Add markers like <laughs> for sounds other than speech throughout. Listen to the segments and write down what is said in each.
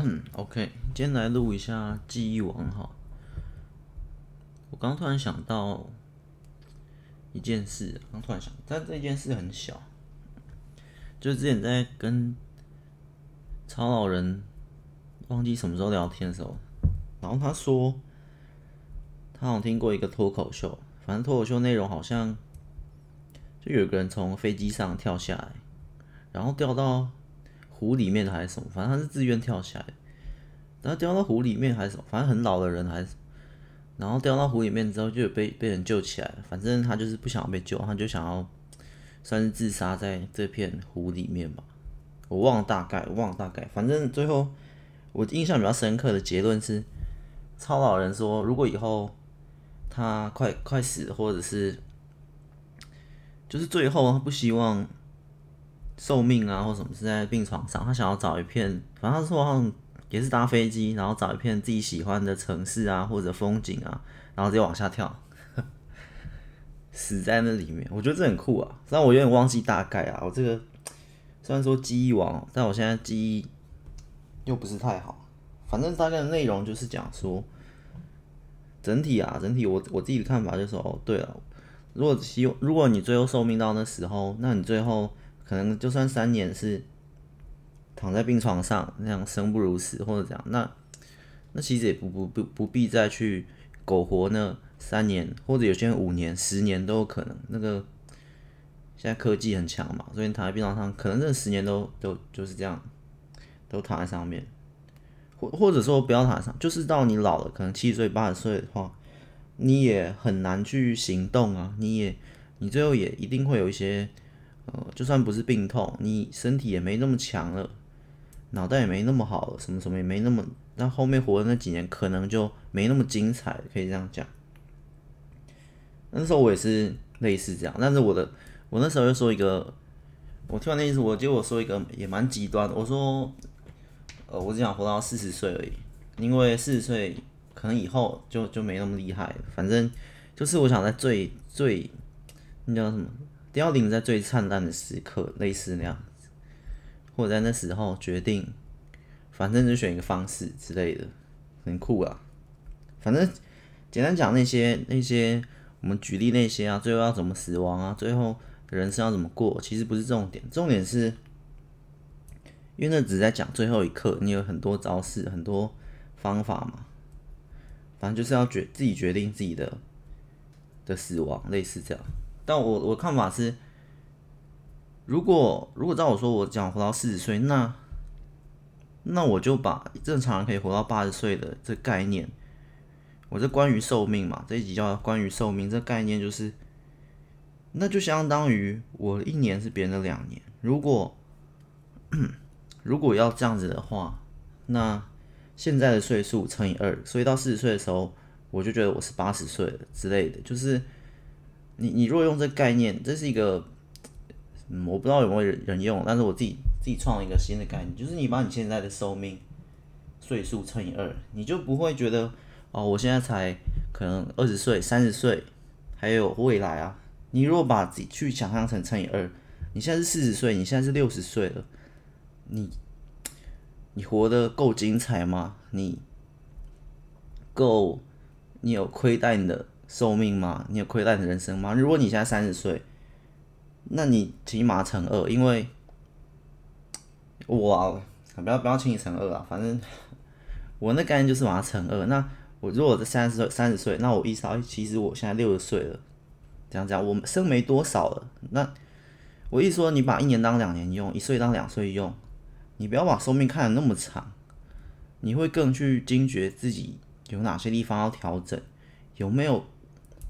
嗯 <clears throat> OK，今天来录一下记忆王哈。我刚突然想到一件事，刚突然想，但这件事很小，就是之前在跟曹老人忘记什么时候聊天的时候，然后他说他好像听过一个脱口秀，反正脱口秀内容好像就有个人从飞机上跳下来，然后掉到。湖里面还是什么，反正他是自愿跳下来，然后掉到湖里面还是什么，反正很老的人还是，然后掉到湖里面之后就有被被人救起来了，反正他就是不想要被救，他就想要算是自杀在这片湖里面吧，我忘了大概，我忘了大概，反正最后我印象比较深刻的结论是，超老人说如果以后他快快死或者是就是最后他不希望。寿命啊，或什么是在病床上，他想要找一片，反正他说好像也是搭飞机，然后找一片自己喜欢的城市啊，或者风景啊，然后直接往下跳，<laughs> 死在那里面。我觉得这很酷啊，虽然我有点忘记大概啊，我这个虽然说记忆王，但我现在记忆又不是太好。反正大概的内容就是讲说，整体啊，整体我我自己的看法就是，哦，对了，如果希如果你最后寿命到那时候，那你最后。可能就算三年是躺在病床上那样生不如死或者怎样，那那其实也不不不不必再去苟活那三年，或者有些人五年、十年都有可能。那个现在科技很强嘛，所以你躺在病床上，可能这十年都都就是这样，都躺在上面，或或者说不要躺在上，就是到你老了，可能七十岁、八十岁的话，你也很难去行动啊，你也你最后也一定会有一些。呃，就算不是病痛，你身体也没那么强了，脑袋也没那么好了，什么什么也没那么，那后面活的那几年可能就没那么精彩，可以这样讲。那时候我也是类似这样，但是我的我那时候又说一个，我听完那意思，我结果说一个也蛮极端的，我说，呃，我只想活到四十岁而已，因为四十岁可能以后就就没那么厉害，反正就是我想在最最那叫什么？凋零在最灿烂的时刻，类似那样子，或者在那时候决定，反正就选一个方式之类的，很酷啊。反正简单讲那些那些，我们举例那些啊，最后要怎么死亡啊，最后人生要怎么过，其实不是重点，重点是，因为那只是在讲最后一刻，你有很多招式，很多方法嘛。反正就是要决自己决定自己的的死亡，类似这样。但我我看法是，如果如果照我说，我讲活到四十岁，那那我就把正常人可以活到八十岁的这概念，我这关于寿命嘛，这一集叫关于寿命，这概念就是，那就相当于我一年是别人的两年。如果如果要这样子的话，那现在的岁数乘以二，所以到四十岁的时候，我就觉得我是八十岁了之类的，就是。你你如果用这概念，这是一个，嗯，我不知道有没有人用，但是我自己自己创了一个新的概念，就是你把你现在的寿命岁数乘以二，你就不会觉得哦，我现在才可能二十岁、三十岁，还有未来啊。你如果把自己去想象成乘以二，你现在是四十岁，你现在是六十岁了，你你活得够精彩吗？你够，你有亏待你的寿命吗？你有亏待你的人生吗？如果你现在三十岁，那你起码乘二，因为哇，不要不要轻易乘二啊！反正我那概念就是把它乘二。那我如果在三十岁，三十岁，那我意识到其实我现在六十岁了，这样讲，我剩没多少了。那我意思说，你把一年当两年用，一岁当两岁用，你不要把寿命看得那么长，你会更去惊觉自己有哪些地方要调整，有没有？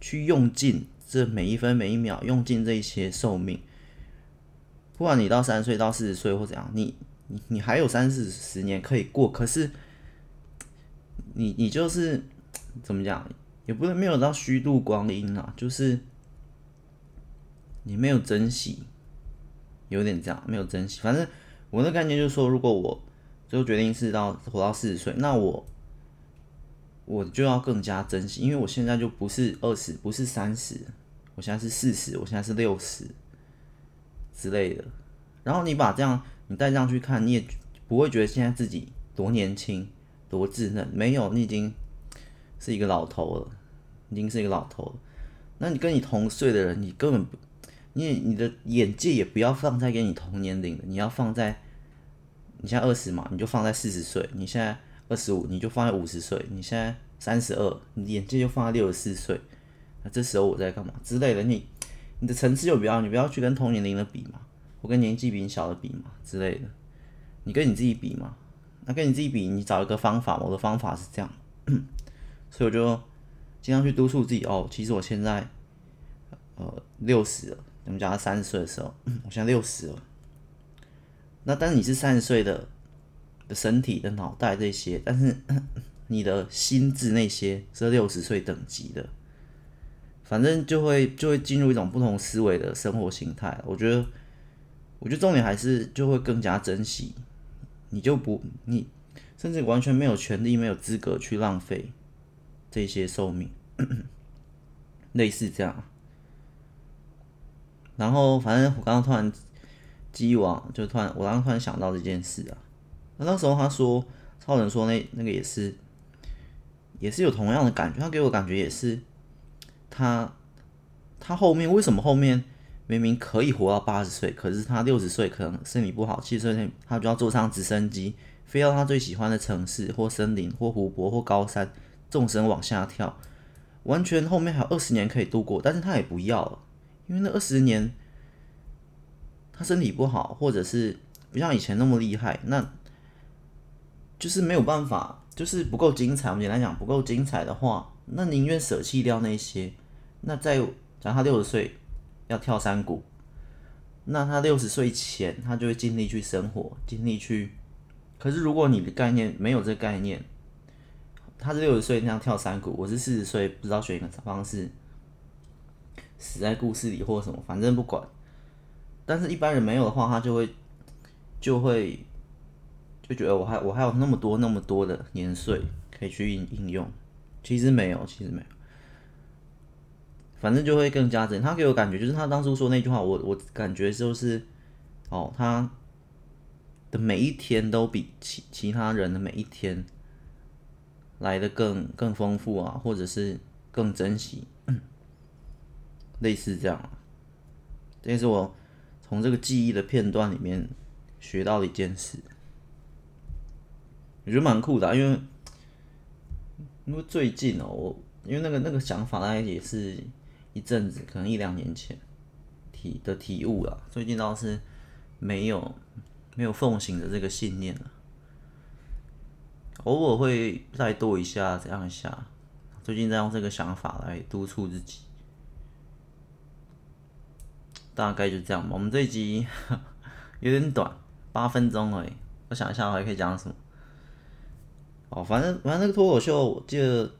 去用尽这每一分每一秒，用尽这一些寿命。不管你到三十岁到四十岁或怎样，你你你还有三四十年可以过。可是你你就是怎么讲，也不能没有到虚度光阴啊，就是你没有珍惜，有点这样，没有珍惜。反正我的概念就是说，如果我最后决定是到活到四十岁，那我。我就要更加珍惜，因为我现在就不是二十，不是三十，我现在是四十，我现在是六十之类的。然后你把这样，你带这样去看，你也不会觉得现在自己多年轻、多稚嫩，没有，你已经是一个老头了，已经是一个老头了。那你跟你同岁的人，你根本不，你你的眼界也不要放在跟你同年龄的，你要放在你现在二十嘛，你就放在四十岁；你现在二十五，你就放在五十岁；你现在三十二，你眼界就放在六十四岁。那这时候我在干嘛之类的？你你的层次就不要，你不要去跟同年龄的比嘛，我跟年纪比你小的比嘛之类的。你跟你自己比嘛，那跟你自己比，你找一个方法。我的方法是这样，<clears throat> 所以我就。经常去督促自己哦，其实我现在呃六十了，我们讲三十岁的时候，<clears throat> 我现在六十了。那但是你是三十岁的的身体的脑袋这些，但是你的心智那些是六十岁等级的，反正就会就会进入一种不同思维的生活形态。我觉得，我觉得重点还是就会更加珍惜，你就不你甚至完全没有权利、没有资格去浪费。这些寿命，<clears throat> 类似这样。然后，反正我刚刚突然机网，就突然我刚刚突然想到这件事啊。那那时候他说，超人说那那个也是，也是有同样的感觉。他给我感觉也是，他他后面为什么后面明明可以活到八十岁，可是他六十岁可能身体不好，七十岁他就要坐上直升机，飞到他最喜欢的城市或森林或湖泊或高山。纵身往下跳，完全后面还有二十年可以度过，但是他也不要了，因为那二十年他身体不好，或者是不像以前那么厉害，那就是没有办法，就是不够精彩。我们简单讲，不够精彩的话，那宁愿舍弃掉那些。那在假如他六十岁要跳山谷，那他六十岁前他就会尽力去生活，尽力去。可是如果你的概念没有这个概念，他是六十岁那样跳山谷，我是四十岁不知道选一个方式死在故事里或者什么，反正不管。但是一般人没有的话，他就会就会就觉得我还我还有那么多那么多的年岁可以去应应用，其实没有，其实没有。反正就会更加真。他给我感觉就是他当初说那句话，我我感觉就是哦，他的每一天都比其其他人的每一天。来的更更丰富啊，或者是更珍惜，类似这样。这也是我从这个记忆的片段里面学到的一件事，我觉得蛮酷的，因为因为最近哦，我因为那个那个想法大概也是一阵子，可能一两年前体的体悟了。最近倒是没有没有奉行的这个信念了。偶尔会再多一下，这样一下。最近在用这个想法来督促自己，大概就这样吧。我们这一集 <laughs> 有点短，八分钟而已。我想一下，我还可以讲什么？哦，反正反正那个脱口秀，我记得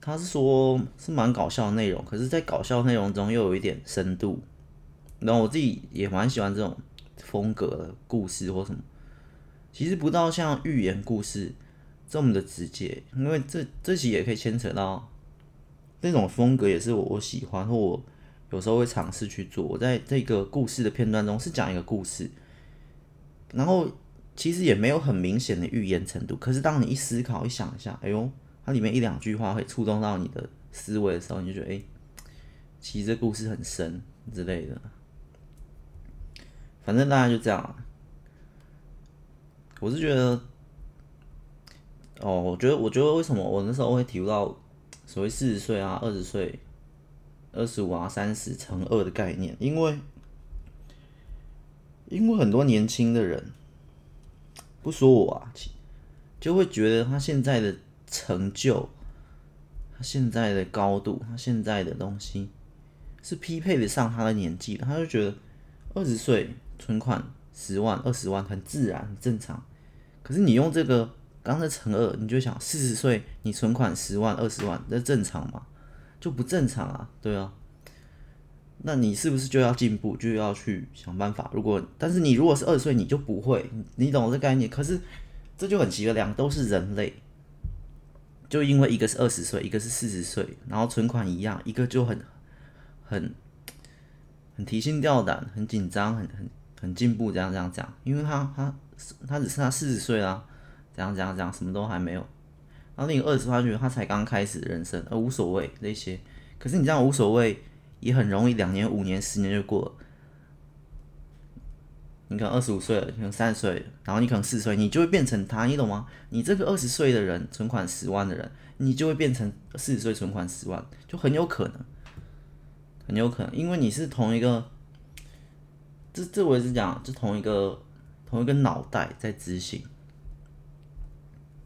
他是说是蛮搞笑的内容，可是，在搞笑内容中又有一点深度。然后我自己也蛮喜欢这种风格的故事或什么。其实不到像寓言故事这么的直接，因为这这期也可以牵扯到那种风格，也是我我喜欢或我有时候会尝试去做。我在这个故事的片段中是讲一个故事，然后其实也没有很明显的预言程度，可是当你一思考一想一下，哎呦，它里面一两句话会触动到你的思维的时候，你就觉得哎，其实这故事很深之类的。反正大概就这样。我是觉得，哦，我觉得，我觉得为什么我那时候会提不到所谓四十岁啊、二十岁、二十五啊、三十乘二的概念，因为，因为很多年轻的人，不说我啊，就会觉得他现在的成就、他现在的高度、他现在的东西是匹配得上他的年纪的，他就觉得二十岁存款十万、二十万很自然、很正常。可是你用这个刚才乘二，你就想四十岁你存款十万二十万，这正常吗？就不正常啊，对啊。那你是不是就要进步，就要去想办法？如果但是你如果是二十岁，你就不会，你懂这概念？可是这就很奇怪，两个都是人类，就因为一个是二十岁，一个是四十岁，然后存款一样，一个就很很很提心吊胆，很紧张，很很很进步，这样这样这样，因为他他他只剩下四十岁啦，这样这样这样，什么都还没有。然后另一个二十岁，他觉得他才刚开始人生，而无所谓那些。可是你这样无所谓，也很容易两年、五年、十年就过了。你可能二十五岁了，可能三十岁，然后你可能四十岁，你就会变成他，你懂吗？你这个二十岁的人，存款十万的人，你就会变成四十岁存款十万，就很有可能，很有可能，因为你是同一个，这这我也是讲，就同一个同一个脑袋在执行，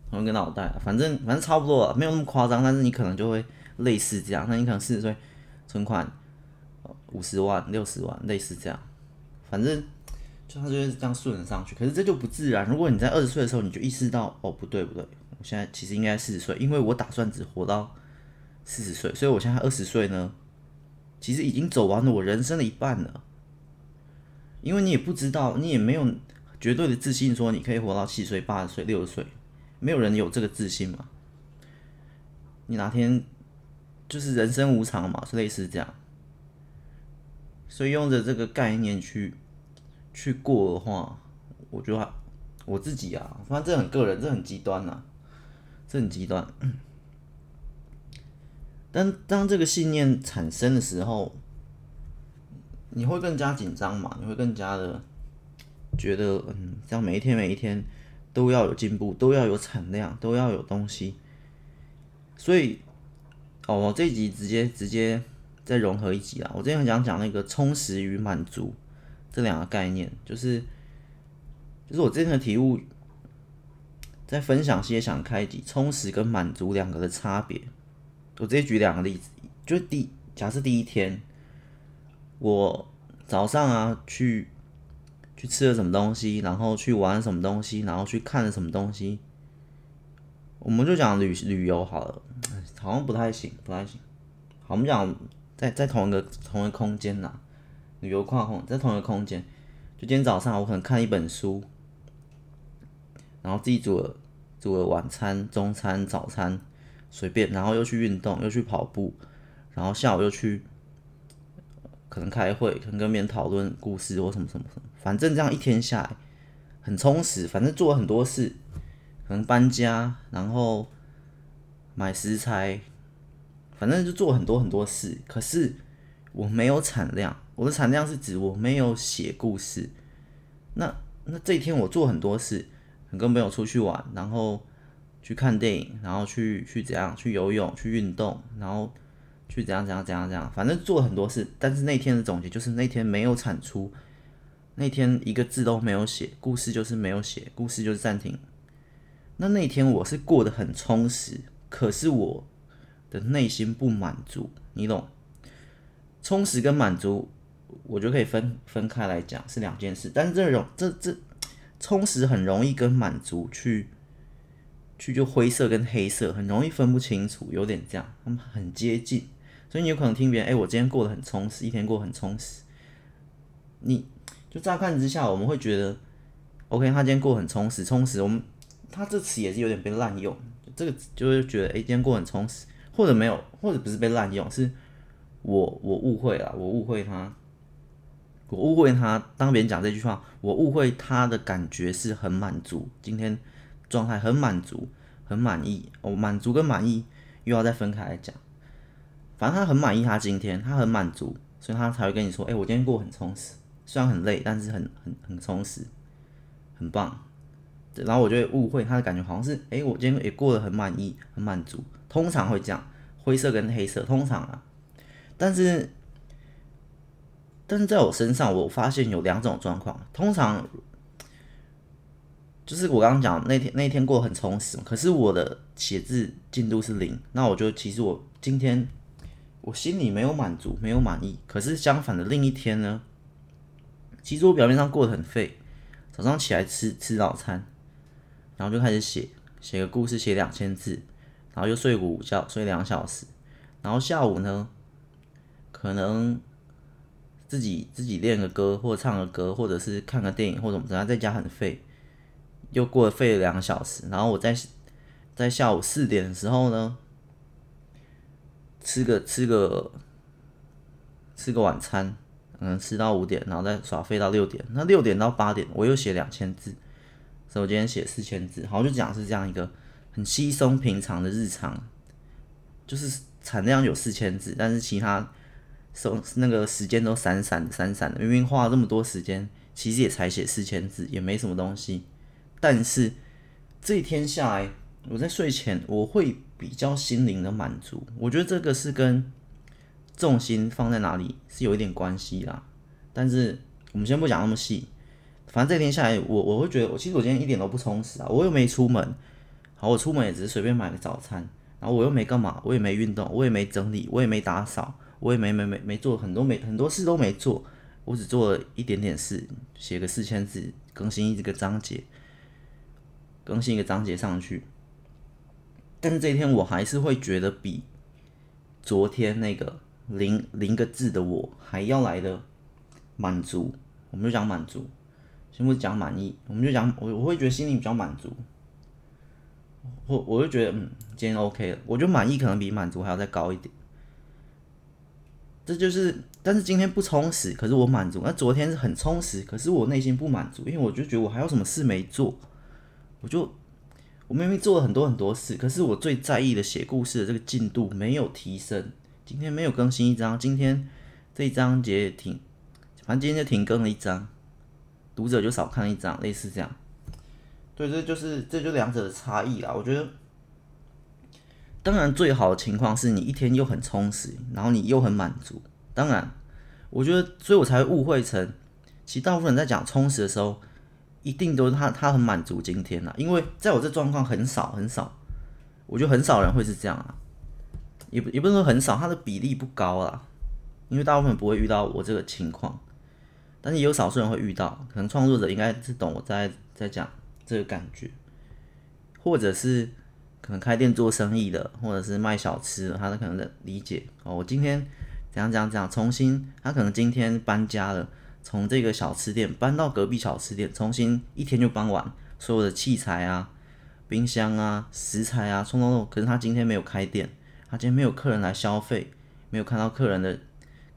同一个脑袋，反正反正差不多，没有那么夸张，但是你可能就会类似这样，那你可能四十岁存款五十万、六十万，类似这样，反正。就他就是这样顺着上去，可是这就不自然。如果你在二十岁的时候，你就意识到，哦，不对不对，我现在其实应该四十岁，因为我打算只活到四十岁，所以我现在二十岁呢，其实已经走完了我人生的一半了。因为你也不知道，你也没有绝对的自信说你可以活到七岁、八十岁、六十岁，没有人有这个自信嘛。你哪天就是人生无常嘛，是类似这样，所以用着这个概念去。去过的话，我觉得我自己啊，反正这很个人，这很极端呐、啊，这很极端。但当这个信念产生的时候，你会更加紧张嘛？你会更加的觉得，嗯，这样每一天每一天都要有进步，都要有产量，都要有东西。所以，哦，我这一集直接直接再融合一集啦。我之前想讲那个充实与满足。这两个概念就是，就是我之前的体悟，在分享些想开集充实跟满足两个的差别。我直接举两个例子，就第假设第一天，我早上啊去去吃了什么东西，然后去玩什么东西，然后去看了什么东西，我们就讲旅旅游好了，好像不太行，不太行。好，我们讲在在同一个同一个空间呐。旅游跨空在同一个空间，就今天早上我可能看一本书，然后自己煮了煮了晚餐、中餐、早餐，随便，然后又去运动，又去跑步，然后下午又去可能开会，可能跟别人讨论故事或什么什么什么，反正这样一天下来很充实，反正做了很多事，可能搬家，然后买食材，反正就做很多很多事，可是我没有产量。我的产量是指我没有写故事，那那这一天我做很多事，跟朋友出去玩，然后去看电影，然后去去怎样去游泳去运动，然后去怎样怎样怎样怎样，反正做很多事。但是那天的总结就是那天没有产出，那天一个字都没有写，故事就是没有写，故事就是暂停。那那天我是过得很充实，可是我的内心不满足，你懂？充实跟满足。我就可以分分开来讲，是两件事。但是这种这这充实很容易跟满足去去就灰色跟黑色很容易分不清楚，有点这样，他们很接近。所以你有可能听别人，哎、我今天过得很充实，一天过很充实。你就乍看之下，我们会觉得，OK，他今天过得很充实，充实。我们他这词也是有点被滥用，这个就会觉得，哎、今天过很充实，或者没有，或者不是被滥用，是我我误会了，我误会他。我误会他，当别人讲这句话，我误会他的感觉是很满足，今天状态很满足，很满意。哦、满足跟满意又要再分开来讲。反正他很满意，他今天他很满足，所以他才会跟你说：“哎、我今天过很充实，虽然很累，但是很很很充实，很棒。”然后我就会误会他的感觉，好像是：“哎、我今天也过得很满意，很满足。”通常会这样，灰色跟黑色，通常啊，但是。但是在我身上，我发现有两种状况。通常就是我刚刚讲那天那天过得很充实，可是我的写字进度是零。那我就其实我今天我心里没有满足，没有满意。可是相反的另一天呢，其实我表面上过得很废。早上起来吃吃早餐，然后就开始写写个故事，写两千字，然后又睡个午觉，睡两小时，然后下午呢，可能。自己自己练个歌，或唱个歌，或者是看个电影，或怎么着，在家很废，又过了废了两个小时。然后我在在下午四点的时候呢，吃个吃个吃个晚餐，嗯，吃到五点，然后再耍废到六点。那六点到八点，我又写两千字，所以我今天写四千字。好，就讲是这样一个很稀松平常的日常，就是产量有四千字，但是其他手那个时间都散散的、散散的。明明花了这么多时间，其实也才写四千字，也没什么东西。但是这一天下来，我在睡前我会比较心灵的满足。我觉得这个是跟重心放在哪里是有一点关系啦，但是我们先不讲那么细。反正这天下来，我我会觉得，我其实我今天一点都不充实啊。我又没出门，好，我出门也只是随便买个早餐，然后我又没干嘛，我也没运动，我也没整理，我也没打扫，我也没没没没做很多没很多事都没做，我只做了一点点事，写个四千字，更新一个章节，更新一个章节上去。但是这一天我还是会觉得比昨天那个。零零个字的我还要来的满足，我们就讲满足，先不讲满意，我们就讲我我会觉得心里比较满足，我我就觉得嗯，今天 OK 了，我觉得满意可能比满足还要再高一点，这就是，但是今天不充实，可是我满足，那昨天是很充实，可是我内心不满足，因为我就觉得我还有什么事没做，我就我明明做了很多很多事，可是我最在意的写故事的这个进度没有提升。今天没有更新一章，今天这一章节停，反正今天就停更了一章，读者就少看一章，类似这样。对，这就是这就两者的差异啦。我觉得，当然最好的情况是你一天又很充实，然后你又很满足。当然，我觉得，所以我才会误会成，其实大部分人在讲充实的时候，一定都是他他很满足今天啦。因为在我这状况很少很少，我觉得很少人会是这样啊。也不也不是说很少，他的比例不高啦，因为大部分不会遇到我这个情况，但是也有少数人会遇到，可能创作者应该是懂我在在讲这个感觉，或者是可能开店做生意的，或者是卖小吃的，他的可能的理解哦，我今天怎样怎样怎样，重新他可能今天搬家了，从这个小吃店搬到隔壁小吃店，重新一天就搬完所有的器材啊、冰箱啊、食材啊，冲冲冲，可是他今天没有开店。他今天没有客人来消费，没有看到客人的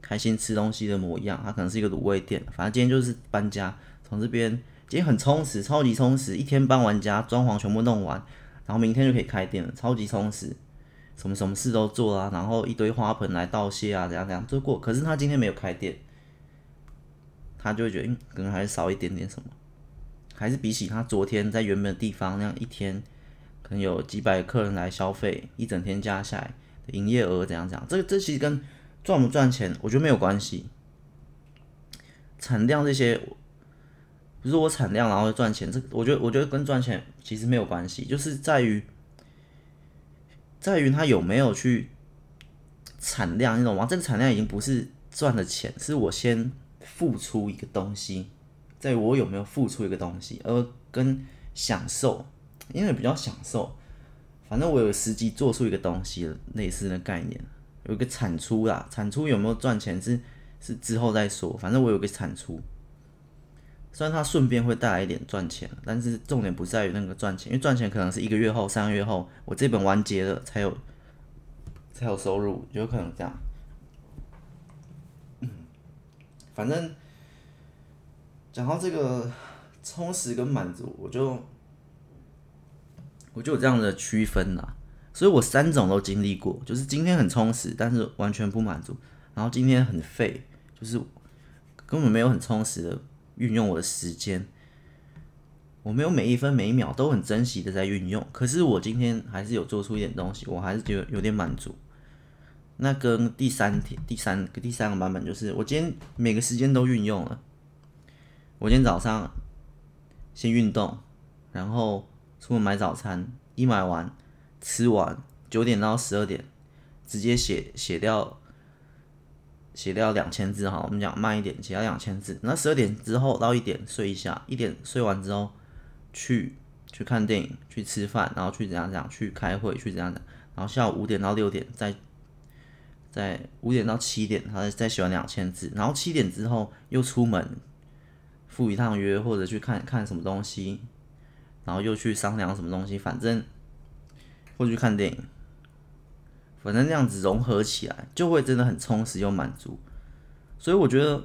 开心吃东西的模样。他可能是一个卤味店，反正今天就是搬家，从这边今天很充实，超级充实，一天搬完家，装潢全部弄完，然后明天就可以开店了，超级充实，什么什么事都做啊，然后一堆花盆来道谢啊，怎样怎样做过。可是他今天没有开店，他就会觉得，嗯，可能还是少一点点什么，还是比起他昨天在原本的地方那样一天，可能有几百客人来消费，一整天加下来的。营业额怎样怎样？这个这其实跟赚不赚钱，我觉得没有关系。产量这些，不是我产量然后赚钱，这我觉得我觉得跟赚钱其实没有关系，就是在于在于他有没有去产量，你懂吗？这个产量已经不是赚的钱，是我先付出一个东西，在于我有没有付出一个东西，而跟享受，因为比较享受。反正我有实际做出一个东西，类似的概念，有一个产出啦。产出有没有赚钱是是之后再说。反正我有个产出，虽然它顺便会带来一点赚钱，但是重点不在于那个赚钱，因为赚钱可能是一个月后、三个月后，我这本完结了才有才有收入，有可能这样。嗯，反正讲到这个充实跟满足，我就。我就有这样的区分啦，所以我三种都经历过，就是今天很充实，但是完全不满足；然后今天很废，就是根本没有很充实的运用我的时间，我没有每一分每一秒都很珍惜的在运用。可是我今天还是有做出一点东西，我还是觉得有点满足。那跟第三天、第三个、第三个版本就是，我今天每个时间都运用了。我今天早上先运动，然后。出门买早餐，一买完，吃完，九点到十二点，直接写写掉，写掉两千字哈。我们讲慢一点，写掉两千字。那十二点之后到一点睡一下，一点睡完之后去去看电影，去吃饭，然后去怎样怎样，去开会，去怎样怎样。然后下午五点到六点再在五点到七点，他再写完两千字。然后七点之后又出门赴一趟约，或者去看看什么东西。然后又去商量什么东西，反正或去看电影，反正这样子融合起来，就会真的很充实又满足。所以我觉得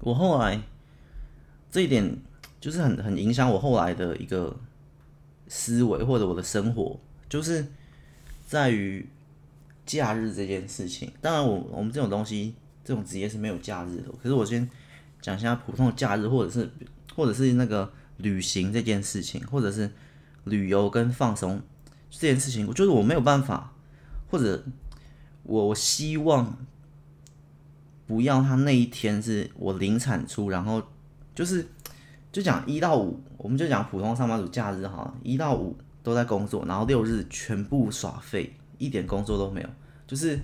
我后来这一点就是很很影响我后来的一个思维或者我的生活，就是在于假日这件事情。当然我，我们这种东西，这种职业是没有假日的。可是我先讲一下普通的假日，或者是或者是那个旅行这件事情，或者是旅游跟放松这件事情，我就是我没有办法，或者我我希望。不要他那一天是我零产出，然后就是就讲一到五，我们就讲普通上班族假日哈，一到五都在工作，然后六日全部耍废，一点工作都没有，就是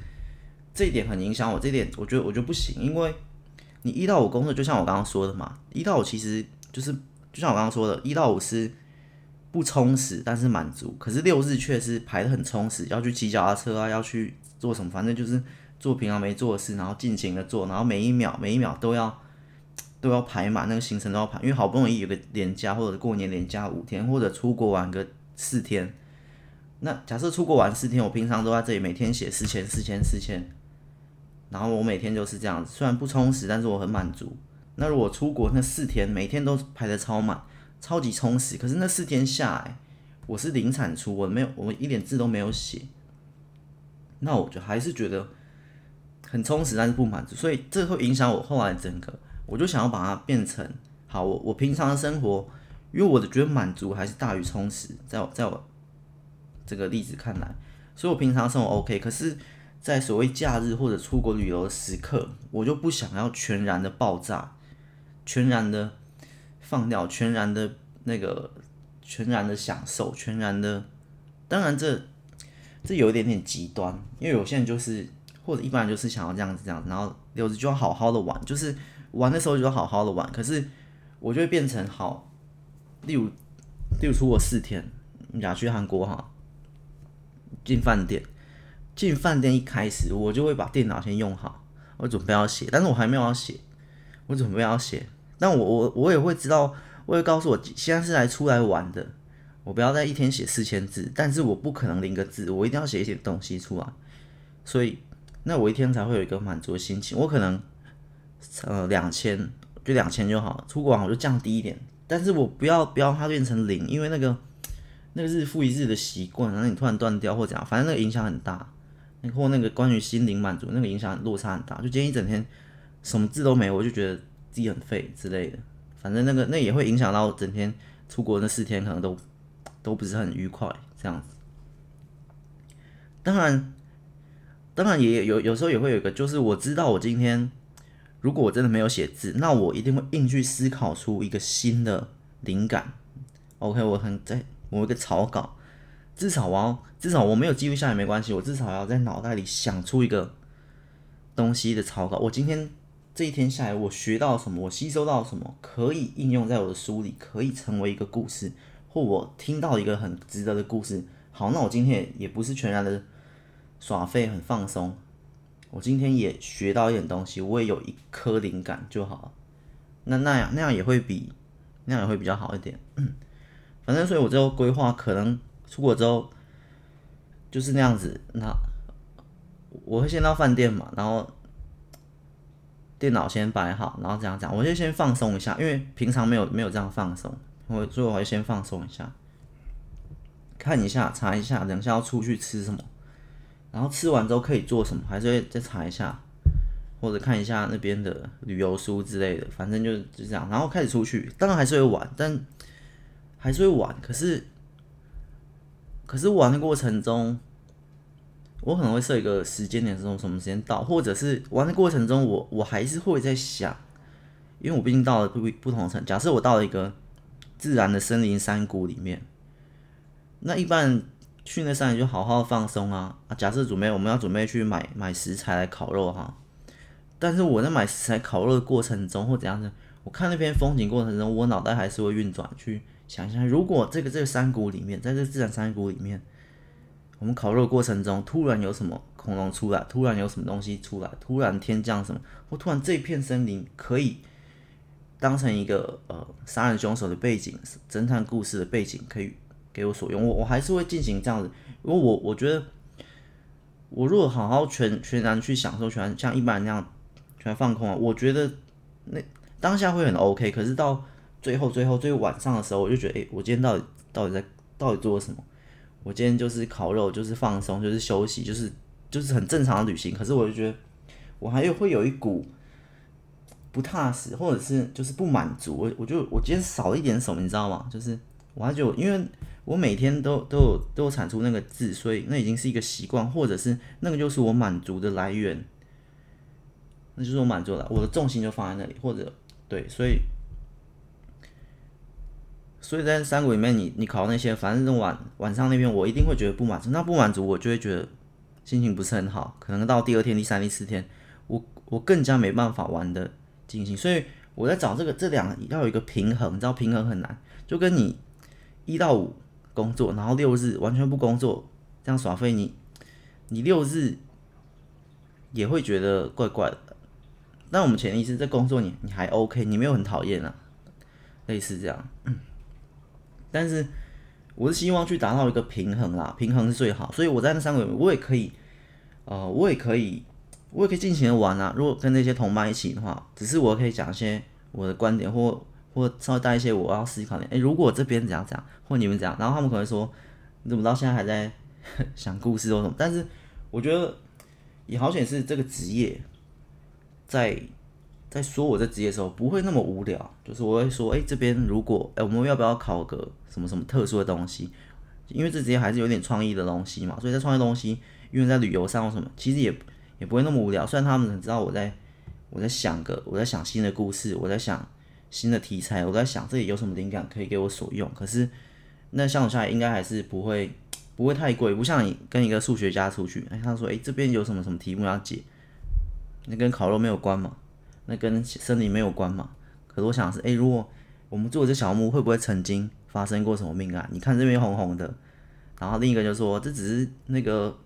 这一点很影响我。这一点我觉得我觉得不行，因为你一到五工作，就像我刚刚说的嘛，一到五其实就是就像我刚刚说的，一到五是不充实，但是满足，可是六日却是排得很充实，要去骑脚踏车啊，要去做什么，反正就是。做平常没做的事，然后尽情的做，然后每一秒每一秒都要都要排满，那个行程都要排，因为好不容易有个连假，或者过年连假五天，或者出国玩个四天。那假设出国玩四天，我平常都在这里每天写四千四千四千，然后我每天就是这样子，虽然不充实，但是我很满足。那如果出国那四天，每天都排得超满，超级充实，可是那四天下来，我是零产出，我没有，我一点字都没有写，那我就还是觉得。很充实，但是不满足，所以这会影响我后来整个。我就想要把它变成好，我我平常的生活，因为我的觉得满足还是大于充实，在我在我这个例子看来，所以我平常生活 OK。可是，在所谓假日或者出国旅游的时刻，我就不想要全然的爆炸，全然的放掉，全然的那个，全然的享受，全然的。当然这这有一点点极端，因为有些人就是。或者一般人就是想要这样子这样子，然后六日就要好好的玩，就是玩的时候就要好好的玩。可是我就会变成好，例如例如出国四天，你俩去韩国哈，进饭店，进饭店一开始我就会把电脑先用好，我准备要写，但是我还没有要写，我准备要写，但我我我也会知道，我会告诉我现在是来出来玩的，我不要再一天写四千字，但是我不可能零个字，我一定要写一些东西出来，所以。那我一天才会有一个满足的心情，我可能，呃，两千就两千就好，出国玩我就降低一点，但是我不要不要它变成零，因为那个那个日复一日的习惯，然后你突然断掉或怎样，反正那个影响很大，或那个关于心灵满足那个影响落差很大，就今天一整天什么字都没，我就觉得自己很废之类的，反正那个那也会影响到整天出国那四天可能都都不是很愉快这样子，当然。当然也有有时候也会有一个，就是我知道我今天如果我真的没有写字，那我一定会硬去思考出一个新的灵感。OK，我很在我一个草稿，至少我要至少我没有记录下来没关系，我至少要在脑袋里想出一个东西的草稿。我今天这一天下来，我学到什么，我吸收到什么，可以应用在我的书里，可以成为一个故事，或我听到一个很值得的故事。好，那我今天也也不是全然的。耍废很放松，我今天也学到一点东西，我也有一颗灵感就好。那那样那样也会比那样也会比较好一点。<coughs> 反正所以我之后规划可能出国之后就是那样子。那我会先到饭店嘛，然后电脑先摆好，然后这样讲，我就先放松一下，因为平常没有没有这样放松，我所以我会先放松一下，看一下查一下，等一下要出去吃什么。然后吃完之后可以做什么？还是会再查一下，或者看一下那边的旅游书之类的。反正就就这样，然后开始出去。当然还是会玩，但还是会玩。可是，可是玩的过程中，我可能会设一个时间点，是从什么时间到，或者是玩的过程中我，我还是会在想，因为我毕竟到了不不同的城。假设我到了一个自然的森林山谷里面，那一般。去那山里就好好放松啊！啊，假设准备我们要准备去买买食材来烤肉哈，但是我在买食材烤肉的过程中或怎样子，我看那片风景过程中，我脑袋还是会运转去想象，如果这个这个山谷里面，在这自然山谷里面，我们烤肉过程中突然有什么恐龙出来，突然有什么东西出来，突然天降什么，或突然这片森林可以当成一个呃杀人凶手的背景，侦探故事的背景可以。给我所用，我我还是会进行这样子，因为我我觉得，我如果好好全全然去享受，全像一般人那样全放空啊，我觉得那当下会很 OK，可是到最后最后最晚上的时候，我就觉得，诶、欸，我今天到底到底在到底做了什么？我今天就是烤肉，就是放松，就是休息，就是就是很正常的旅行。可是我就觉得，我还有会有一股不踏实，或者是就是不满足。我我就我今天少一点什么，你知道吗？就是我还就因为我每天都都有都有产出那个字，所以那已经是一个习惯，或者是那个就是我满足的来源，那就是我满足了，我的重心就放在那里，或者对，所以。所以在山谷里面你，你你考那些，反正晚晚上那边，我一定会觉得不满足。那不满足，我就会觉得心情不是很好。可能到第二天、第三、第四天，我我更加没办法玩的尽兴。所以我在找这个这两要有一个平衡，你知道平衡很难。就跟你一到五工作，然后六日完全不工作，这样耍废，你你六日也会觉得怪怪的。但我们前提是在工作你你还 OK，你没有很讨厌啊，类似这样。嗯但是我是希望去达到一个平衡啦，平衡是最好。所以我在那三个月，我也可以，呃，我也可以，我也可以尽情的玩啊。如果跟那些同伴一起的话，只是我可以讲一些我的观点，或或稍微带一些我要思考的。诶，如果这边怎样怎样，或你们怎样，然后他们可能说，你怎么到现在还在 <laughs> 想故事或什么？但是我觉得也好显是这个职业在。在说我在职业的时候，不会那么无聊。就是我会说，哎、这边如果，哎、我们要不要考个什么什么特殊的东西？因为这职业还是有点创意的东西嘛。所以在创意东西，因为在旅游上或什么，其实也也不会那么无聊。虽然他们很知道我在我在想个，我在想新的故事，我在想新的题材，我在想这里有什么灵感可以给我所用。可是那相处下来，应该还是不会不会太贵。不像你跟一个数学家出去，哎、他说，哎、这边有什么什么题目要解，那跟烤肉没有关嘛。那跟森林没有关嘛？可是我想是，哎、如果我们做这小木屋，会不会曾经发生过什么命案？你看这边红红的，然后另一个就说这只是那个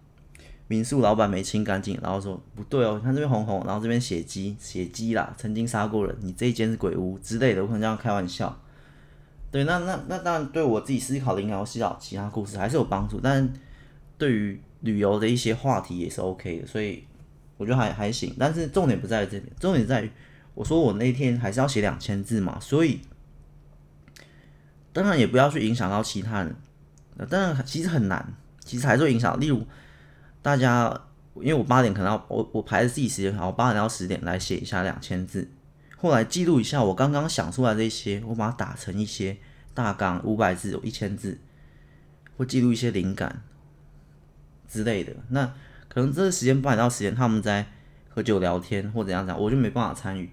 民宿老板没清干净，然后说不对哦，你看这边红红，然后这边血迹，血迹啦，曾经杀过人，你这一间是鬼屋之类的，我可能这样开玩笑。对，那那那当然对我自己思考灵感或思考其他故事还是有帮助，但对于旅游的一些话题也是 OK 的，所以。我觉得还还行，但是重点不在这边，重点在于我说我那天还是要写两千字嘛，所以当然也不要去影响到其他人。那当然其实很难，其实还是会影响。例如大家，因为我八点可能要我我排的自己时间好，我八点到十点来写一下两千字，后来记录一下我刚刚想出来这些，我把它打成一些大纲，五百字、有一千字，或记录一些灵感之类的。那可能这个时间八点到时间，他们在喝酒聊天或怎样怎样，我就没办法参与。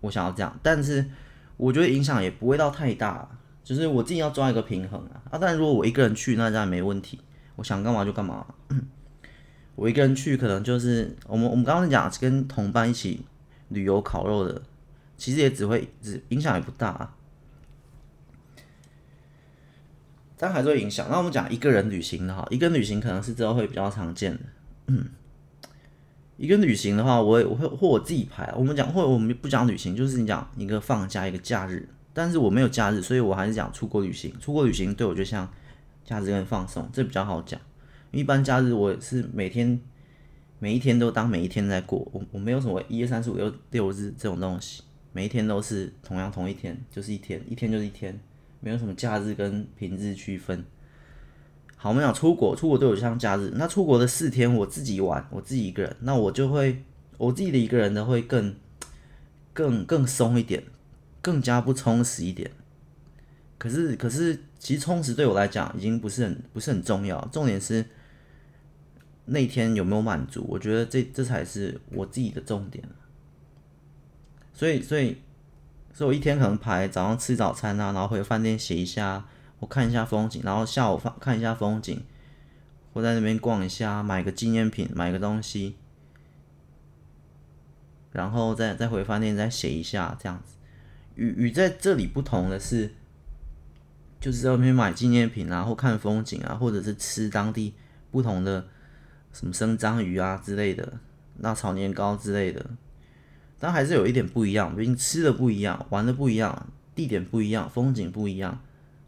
我想要这样，但是我觉得影响也不会到太大，就是我自己要抓一个平衡啊。啊，但如果我一个人去，那这样没问题，我想干嘛就干嘛。<coughs> 我一个人去，可能就是我们我们刚刚讲跟同伴一起旅游烤肉的，其实也只会只影响也不大啊。但还是会影响。那我们讲一个人旅行的哈，一个人旅行可能是之后会比较常见的。嗯，一个旅行的话，我我会或我自己排。我们讲或我们不讲旅行，就是你讲一个放假一个假日，但是我没有假日，所以我还是讲出国旅行。出国旅行对我就像假日跟放松，这比较好讲。一般假日我是每天每一天都当每一天在过，我我没有什么一二三四五六六日这种东西，每一天都是同样同一天，就是一天，一天就是一天，没有什么假日跟平日区分。好，我们讲出国，出国对我就像假日。那出国的四天，我自己玩，我自己一个人，那我就会，我自己的一个人的会更、更、更松一点，更加不充实一点。可是，可是，其实充实对我来讲已经不是很、不是很重要。重点是那天有没有满足，我觉得这这才是我自己的重点。所以，所以，所以我一天可能排早上吃早餐啊，然后回饭店写一下。我看一下风景，然后下午放看一下风景，或在那边逛一下，买个纪念品，买个东西，然后再再回饭店再写一下这样子。与与在这里不同的是，就是在外面买纪念品啊，或看风景啊，或者是吃当地不同的什么生章鱼啊之类的，那炒年糕之类的，但还是有一点不一样，毕竟吃的不一样，玩的不一样，地点不一样，风景不一样。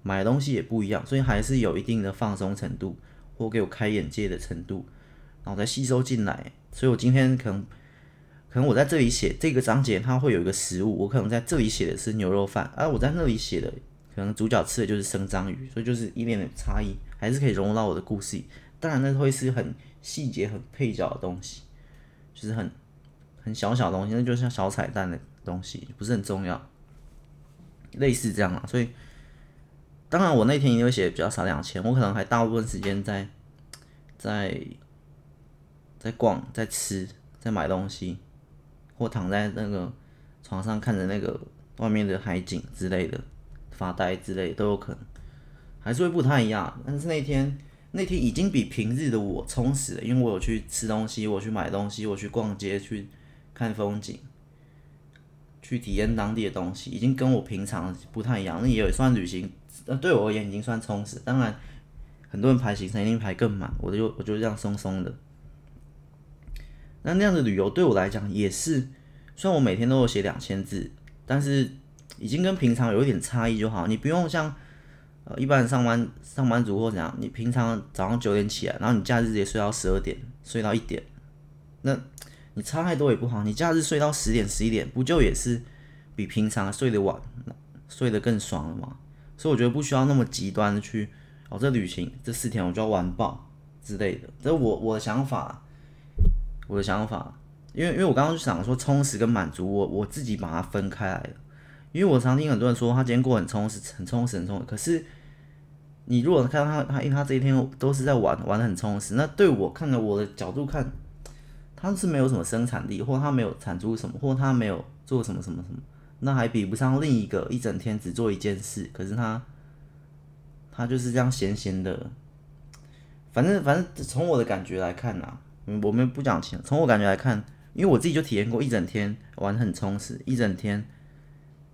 买东西也不一样，所以还是有一定的放松程度，或给我开眼界的程度，然后再吸收进来。所以我今天可能可能我在这里写这个章节，它会有一个食物，我可能在这里写的是牛肉饭，而我在那里写的可能主角吃的就是生章鱼，所以就是一点点差异，还是可以融入到我的故事。当然，那会是很细节、很配角的东西，就是很很小小的东西，那就像小彩蛋的东西，不是很重要，类似这样啊。所以，当然我那天一定会写比较少两千，我可能还大部分时间在在在逛、在吃、在买东西，或躺在那个床上看着那个外面的海景之类的发呆之类的都有可能，还是会不太一样。但是那天。那天已经比平日的我充实了，因为我有去吃东西，我去买东西，我去逛街，去看风景，去体验当地的东西，已经跟我平常不太一样。那也算旅行，呃，对我而言已经算充实。当然，很多人排行程一定排更满，我就我就这样松松的。那那样的旅游对我来讲也是，虽然我每天都有写两千字，但是已经跟平常有一点差异就好。你不用像。呃，一般上班上班族或怎样，你平常早上九点起来，然后你假日也睡到十二点，睡到一点，那你差太多也不好。你假日睡到十点十一点，不就也是比平常睡得晚，睡得更爽了吗？所以我觉得不需要那么极端的去，哦，这旅行这四天我就要玩爆之类的。这我我的想法，我的想法，因为因为我刚刚就想说充实跟满足，我我自己把它分开来了。因为我常听很多人说他今天过很充实，很充实，很充实。可是你如果看到他，他因为他这一天都是在玩，玩的很充实。那对我看的我的角度看，他是没有什么生产力，或他没有产出什么，或他没有做什么什么什么，那还比不上另一个一整天只做一件事。可是他，他就是这样闲闲的。反正反正从我的感觉来看呐，我们不讲钱。从我感觉来看，因为我自己就体验过一整天玩很充实，一整天。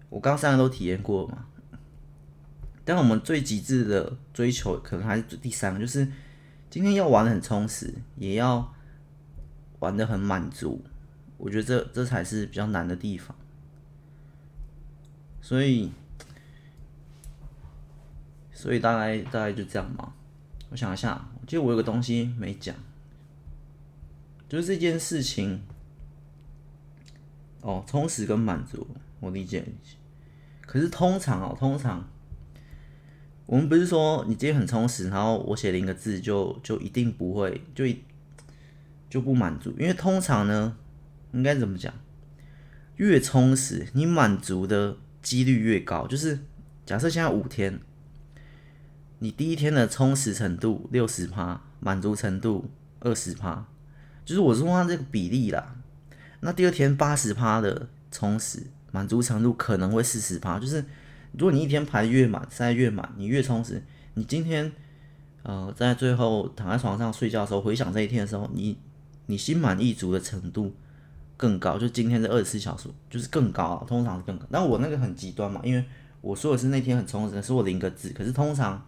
我刚三个都体验过嘛，但我们最极致的追求可能还是第三个，就是今天要玩的很充实，也要玩的很满足。我觉得这这才是比较难的地方。所以，所以大概大概就这样嘛。我想一下，我记得我有个东西没讲，就是这件事情。哦，充实跟满足，我理解。可是通常哦，通常我们不是说你今天很充实，然后我写零个字就就一定不会就就不满足，因为通常呢，应该怎么讲？越充实，你满足的几率越高。就是假设现在五天，你第一天的充实程度六十趴，满足程度二十趴，就是我说它这个比例啦。那第二天八十趴的充实。满足程度可能会四十趴，就是如果你一天排越满，塞越满，你越充实。你今天，呃，在最后躺在床上睡觉的时候，回想这一天的时候，你你心满意足的程度更高。就今天是二十四小时，就是更高啊，通常是更高。但我那个很极端嘛，因为我说的是那天很充实，是我零个字。可是通常，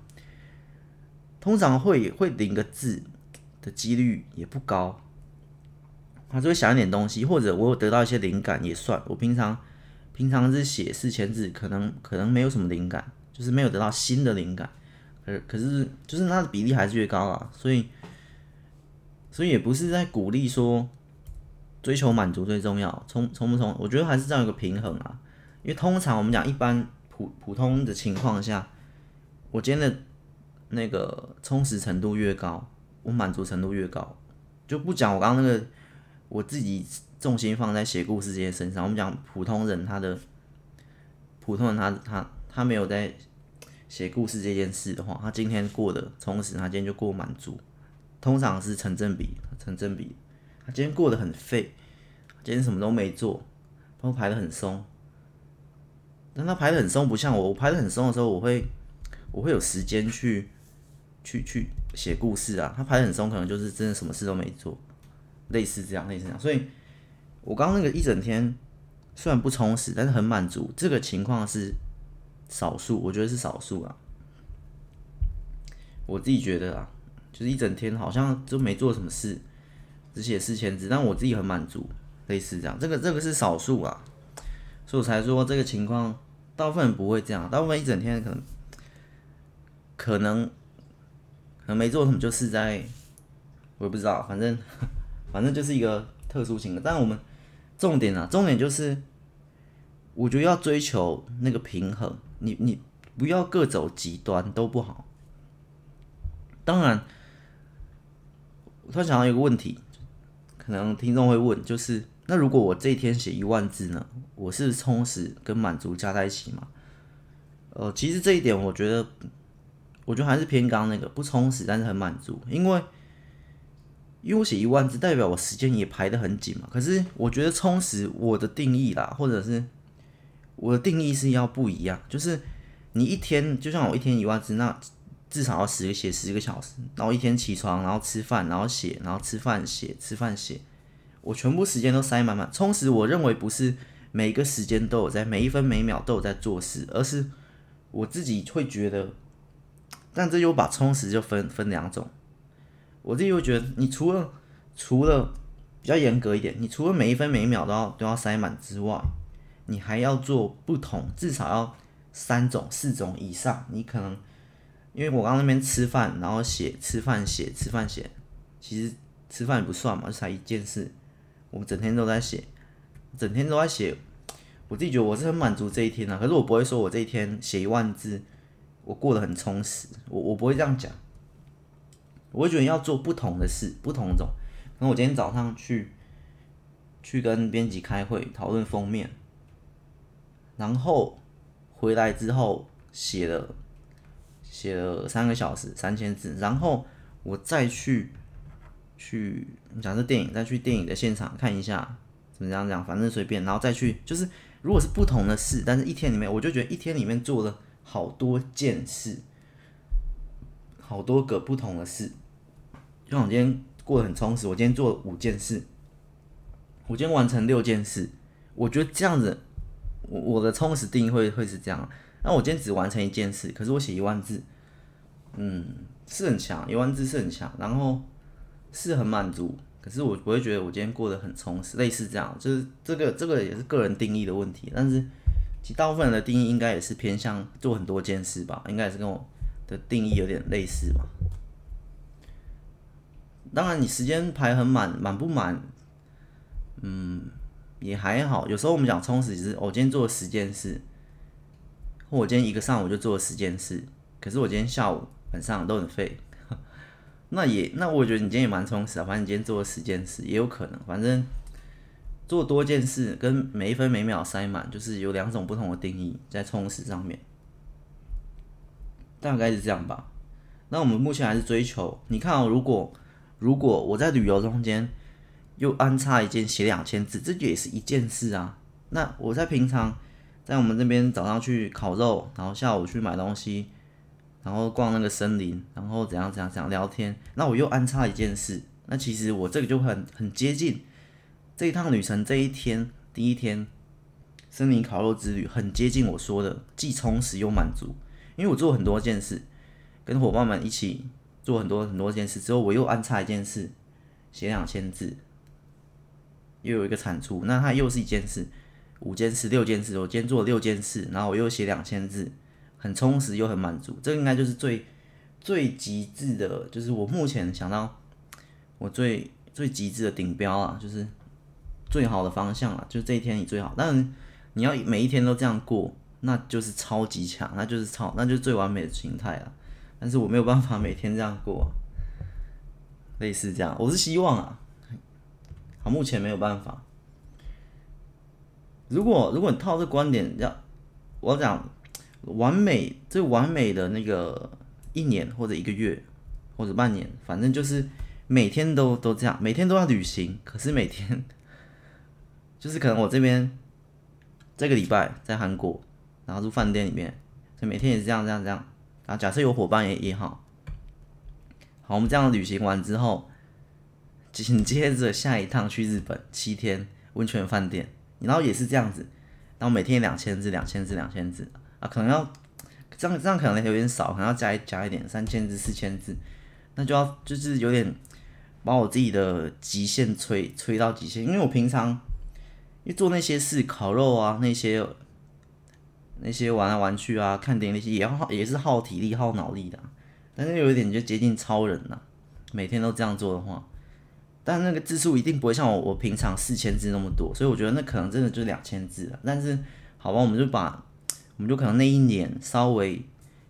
通常会会零个字的几率也不高。他就会想一点东西，或者我得到一些灵感也算。我平常。平常是写四千字，可能可能没有什么灵感，就是没有得到新的灵感，可可是就是它的比例还是越高啊，所以所以也不是在鼓励说追求满足最重要，充充不充，我觉得还是这样一个平衡啊，因为通常我们讲一般普普通的情况下，我今天的那个充实程度越高，我满足程度越高，就不讲我刚刚那个我自己。重心放在写故事这些身上。我们讲普通人，他的普通人他，他他他没有在写故事这件事的话，他今天过得充实，他今天就过满足，通常是成正比，成正比。他今天过得很废，今天什么都没做，包括排的很松。但他排的很松，不像我，我排的很松的时候，我会我会有时间去去去写故事啊。他排的很松，可能就是真的什么事都没做，类似这样，类似这样，所以。我刚刚那个一整天虽然不充实，但是很满足。这个情况是少数，我觉得是少数啊。我自己觉得啊，就是一整天好像就没做什么事，只写四千字，但我自己很满足，类似这样。这个这个是少数啊，所以我才说这个情况大部分人不会这样，大部分一整天可能可能可能没做什么，就是在我也不知道，反正 <laughs> 反正就是一个特殊情况。但我们。重点啊，重点就是，我觉得要追求那个平衡，你你不要各走极端都不好。当然，我突然想到一个问题，可能听众会问，就是那如果我这一天写一万字呢？我是充实跟满足加在一起吗？呃，其实这一点我觉得，我觉得还是偏刚那个不充实，但是很满足，因为。因为我写一万字，代表我时间也排得很紧嘛。可是我觉得充实我的定义啦，或者是我的定义是要不一样。就是你一天，就像我一天一万字，那至少要十个写十个小时，然后一天起床，然后吃饭，然后写，然后吃饭写，吃饭写，我全部时间都塞满满。充实，我认为不是每个时间都有在，每一分每秒都有在做事，而是我自己会觉得。但这又把充实就分分两种。我自己会觉得，你除了除了比较严格一点，你除了每一分每一秒都要都要塞满之外，你还要做不同，至少要三种、四种以上。你可能因为我刚那边吃饭，然后写吃饭写吃饭写，其实吃饭也不算嘛，就才一件事。我整天都在写，整天都在写。我自己觉得我是很满足这一天啊，可是我不会说我这一天写一万字，我过得很充实。我我不会这样讲。我会觉得要做不同的事，不同种。那我今天早上去去跟编辑开会讨论封面，然后回来之后写了写了三个小时三千字，然后我再去去讲这电影，再去电影的现场看一下怎么样讲，反正随便，然后再去就是如果是不同的事，但是一天里面我就觉得一天里面做了好多件事，好多个不同的事。就像我今天过得很充实，我今天做了五件事，我今天完成六件事，我觉得这样子，我我的充实定义会会是这样。那我今天只完成一件事，可是我写一万字，嗯，是很强，一万字是很强，然后是很满足，可是我不会觉得我今天过得很充实，类似这样，就是这个这个也是个人定义的问题，但是其实大部分人的定义应该也是偏向做很多件事吧，应该也是跟我的定义有点类似吧。当然，你时间排很满，满不满？嗯，也还好。有时候我们讲充实，只是我今天做了十件事，我今天一个上午就做了十件事，可是我今天下午晚上都很废。<laughs> 那也，那我觉得你今天也蛮充实啊。反正你今天做了十件事，也有可能。反正做多件事跟每一分每秒塞满，就是有两种不同的定义在充实上面。大概是这样吧。那我们目前还是追求，你看哦，如果。如果我在旅游中间又安插一件写两千字，这也是一件事啊。那我在平常在我们这边早上去烤肉，然后下午去买东西，然后逛那个森林，然后怎样怎样怎样聊天，那我又安插一件事。那其实我这个就很很接近这一趟旅程这一天第一天森林烤肉之旅，很接近我说的既充实又满足，因为我做很多件事，跟伙伴们一起。做很多很多件事之后，我又安插一件事，写两千字，又有一个产出，那它又是一件事，五件事、六件事，我今天做了六件事，然后我又写两千字，很充实又很满足，这应该就是最最极致的，就是我目前想到我最最极致的顶标啊，就是最好的方向啊，就是这一天你最好，当然你要每一天都这样过，那就是超级强，那就是超，那就是最完美的形态了。但是我没有办法每天这样过，类似这样，我是希望啊，好，目前没有办法。如果如果你套这观点，要我讲完美最完美的那个一年或者一个月或者半年，反正就是每天都都这样，每天都要旅行。可是每天就是可能我这边这个礼拜在韩国，然后住饭店里面，所以每天也是这样这样这样。然后，假设有伙伴也也好，好，我们这样旅行完之后，紧接着下一趟去日本七天温泉饭店，然后也是这样子，然后每天两千字，两千字，两千字啊，可能要这样这样可能有点少，可能要加加一点，三千字四千字，那就要就是有点把我自己的极限吹吹到极限，因为我平常一做那些事，烤肉啊那些。那些玩来玩去啊，看电影那些也要耗，也是耗体力、耗脑力的，但是有一点就接近超人了。每天都这样做的话，但那个字数一定不会像我我平常四千字那么多，所以我觉得那可能真的就是两千字了。但是好吧，我们就把我们就可能那一年稍微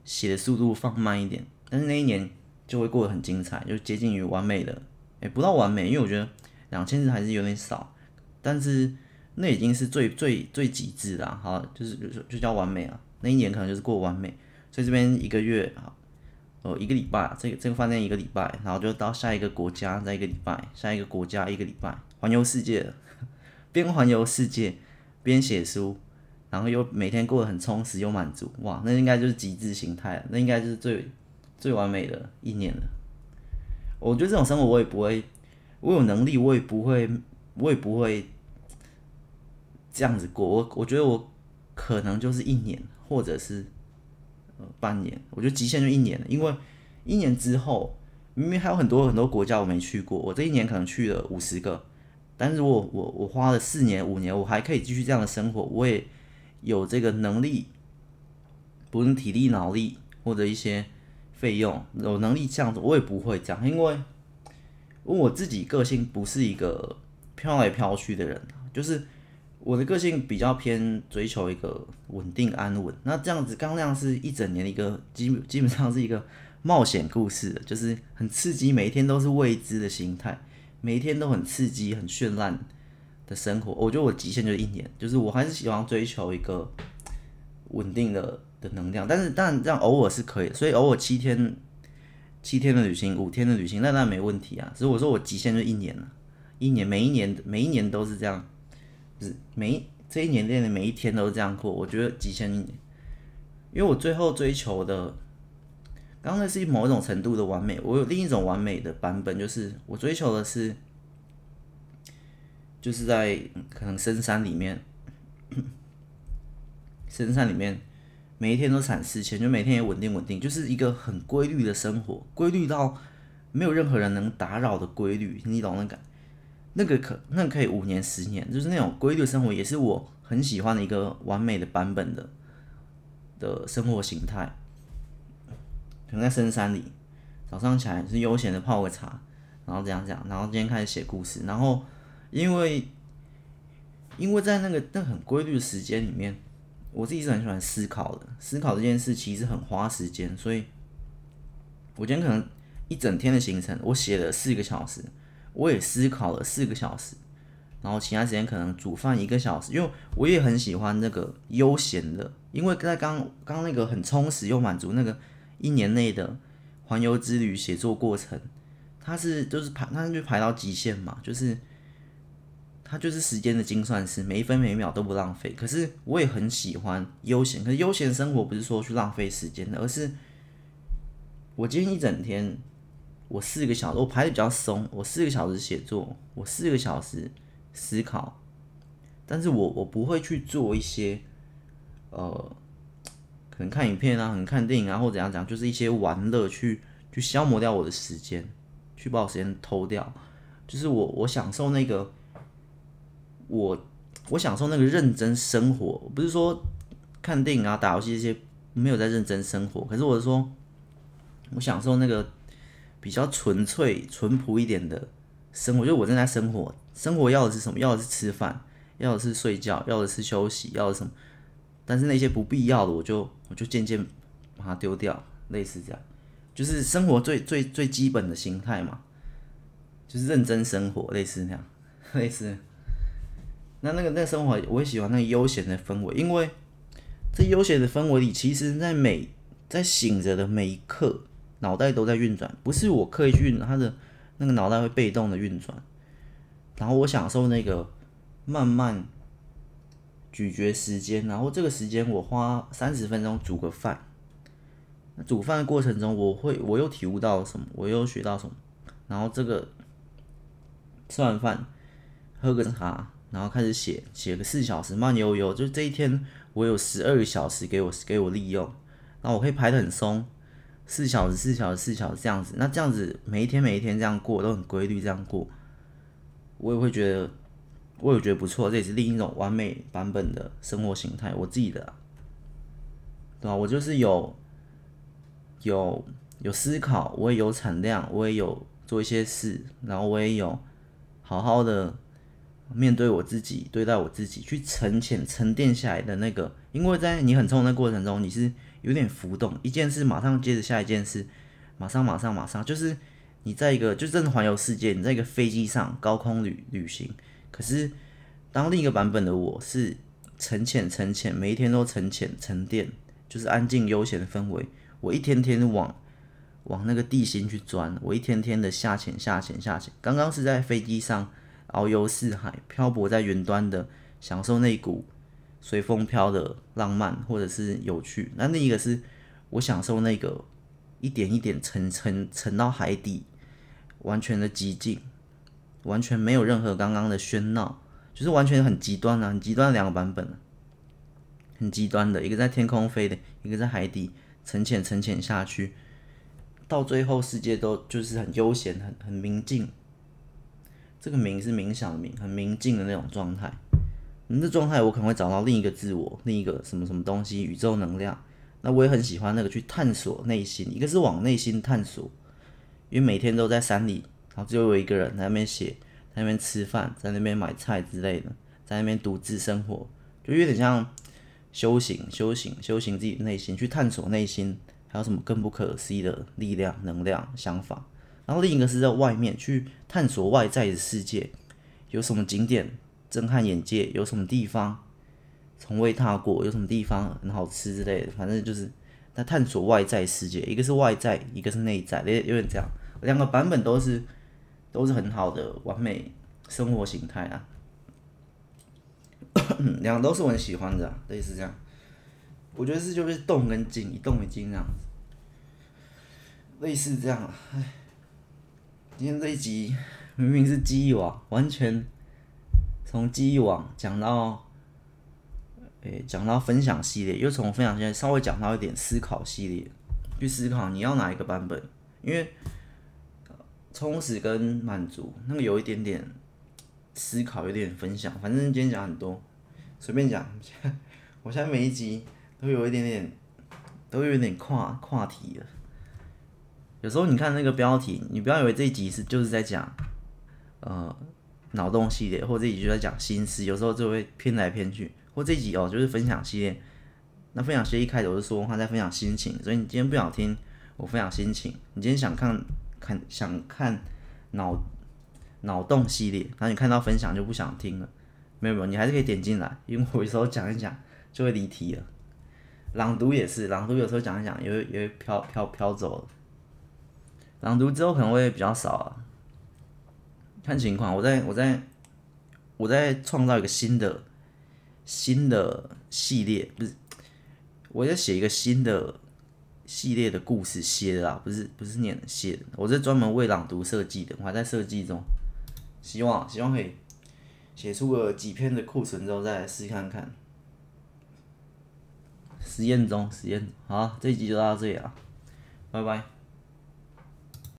写的速度放慢一点，但是那一年就会过得很精彩，就接近于完美的，诶，不到完美，因为我觉得两千字还是有点少，但是那已经是最最最极致了，好，就是就就叫完美了。那一年可能就是过完美，所以这边一个月啊。哦，一个礼拜，这个这个饭店一个礼拜，然后就到下一个国家，再一个礼拜，下一个国家一个礼拜，环游世界，边环游世界边写书，然后又每天过得很充实又满足，哇，那应该就是极致形态，那应该就是最最完美的一年了。我觉得这种生活我也不会，我有能力我也不会，我也不会这样子过。我我觉得我可能就是一年，或者是。半年，我觉得极限就一年了，因为一年之后明明还有很多很多国家我没去过，我这一年可能去了五十个，但是我我我花了四年五年，我还可以继续这样的生活，我也有这个能力，不论体力脑力或者一些费用，有能力这样子，我也不会这样，因为我自己个性不是一个飘来飘去的人，就是。我的个性比较偏追求一个稳定安稳，那这样子刚那样是一整年的一个基基本上是一个冒险故事的，就是很刺激，每一天都是未知的心态，每一天都很刺激、很绚烂的生活。我觉得我极限就是一年，就是我还是喜欢追求一个稳定的的能量，但是但这样偶尔是可以，所以偶尔七天七天的旅行、五天的旅行，那那没问题啊。所以我说我极限就一年了，一年每一年每一年都是这样。是每这一年练的每一天都是这样过，我觉得极限一年，因为我最后追求的，刚才是某一种程度的完美，我有另一种完美的版本，就是我追求的是，就是在可能深山里面，深山里面每一天都产四千，就每天也稳定稳定，就是一个很规律的生活，规律到没有任何人能打扰的规律，你懂那感？那个可那可以五年十年，就是那种规律生活，也是我很喜欢的一个完美的版本的的生活形态。可能在深山里，早上起来是悠闲的泡个茶，然后这样这样，然后今天开始写故事。然后因为因为在那个那很规律的时间里面，我自己是很喜欢思考的。思考这件事其实很花时间，所以我今天可能一整天的行程，我写了四个小时。我也思考了四个小时，然后其他时间可能煮饭一个小时，因为我也很喜欢那个悠闲的，因为在刚刚那个很充实又满足那个一年内的环游之旅写作过程，它是就是排，它就排到极限嘛，就是它就是时间的精算师，每一分每秒都不浪费。可是我也很喜欢悠闲，可是悠闲生活不是说去浪费时间的，而是我今天一整天。我四个小时，我排的比较松。我四个小时写作，我四个小时思考，但是我我不会去做一些，呃，可能看影片啊，可能看电影啊，或者怎样讲，就是一些玩乐去去消磨掉我的时间，去把我时间偷掉。就是我我享受那个，我我享受那个认真生活，不是说看电影啊、打游戏这些没有在认真生活，可是我是说，我享受那个。比较纯粹、淳朴一点的生活，就我正在生活。生活要的是什么？要的是吃饭，要的是睡觉，要的是休息，要的什么？但是那些不必要的，我就我就渐渐把它丢掉。类似这样，就是生活最最最基本的心态嘛，就是认真生活，类似那样，<laughs> 类似。那那个那生活，我也喜欢那个悠闲的氛围，因为这悠闲的氛围里，其实在每在醒着的每一刻。脑袋都在运转，不是我刻意去运，他的那个脑袋会被动的运转，然后我享受那个慢慢咀嚼时间，然后这个时间我花三十分钟煮个饭，煮饭的过程中我会我又体悟到什么，我又学到什么，然后这个吃完饭喝个茶，然后开始写写个四小时慢悠悠，就这一天我有十二个小时给我给我利用，然后我可以排的很松。四小时，四小时，四小时这样子，那这样子每一天每一天这样过都很规律，这样过，我也会觉得，我也觉得不错，这也是另一种完美版本的生活形态，我自己的，对吧？我就是有有有思考，我也有产量，我也有做一些事，然后我也有好好的面对我自己，对待我自己，去沉潜、沉淀下来的那个。因为在你很冲的过程中，你是有点浮动，一件事马上接着下一件事，马上、马上、马上，就是你在一个就真的环游世界，你在一个飞机上高空旅旅行。可是当另一个版本的我是沉潜、沉潜，每一天都沉潜、沉淀，就是安静悠闲的氛围。我一天天往往那个地心去钻，我一天天的下潜、下潜、下潜。刚刚是在飞机上遨游四海，漂泊在云端的，享受那股随风飘的浪漫或者是有趣。那另一个是我享受那个一点一点沉沉沉到海底，完全的寂静，完全没有任何刚刚的喧闹，就是完全很极端啊，很极端的两个版本，很极端的，一个在天空飞的，一个在海底。沉潜沉潜下去，到最后世界都就是很悠闲、很很宁静。这个冥是冥想的冥，很宁静的那种状态。你的状态，我可能会找到另一个自我，另一个什么什么东西，宇宙能量。那我也很喜欢那个去探索内心，一个是往内心探索，因为每天都在山里，然后只有我一个人在那边写，在那边吃饭，在那边买菜之类的，在那边独自生活，就有点像。修行，修行，修行自己的内心，去探索内心还有什么更不可思议的力量、能量、想法。然后另一个是在外面去探索外在的世界，有什么景点震撼眼界，有什么地方从未踏过，有什么地方很好吃之类的。反正就是在探索外在世界，一个是外在，一个是内在，有有点这样。两个版本都是都是很好的完美生活形态啊。两个都是我很喜欢的，类似这样。我觉得是就是动跟静，一动一静这样，类似这样。唉，今天这一集明明是记忆网，完全从记忆网讲到，诶，讲到分享系列，又从分享系列稍微讲到一点思考系列，去思考你要哪一个版本，因为充实跟满足那个有一点点。思考有点分享，反正今天讲很多，随便讲。<laughs> 我现在每一集都有一点点，都有一点跨跨题了。有时候你看那个标题，你不要以为这一集是就是在讲，呃，脑洞系列，或这集就在讲心思，有时候就会偏来偏去。或这一集哦，就是分享系列。那分享系列一开始我就说他在分享心情，所以你今天不想听我分享心情，你今天想看看想看脑。脑洞系列，然后你看到分享就不想听了，没有没有，你还是可以点进来，因为我有时候讲一讲就会离题了。朗读也是，朗读有时候讲一讲也会也会飘飘飘走了。朗读之后可能会比较少啊，看情况。我在我在我在创造一个新的新的系列，不是，我在写一个新的系列的故事写的啦，不是不是念的写的，我是专门为朗读设计的，我还在设计中。希望希望可以写出个几篇的库存之后再来试看看。实验中，实验。好，这一集就到这里了，拜拜。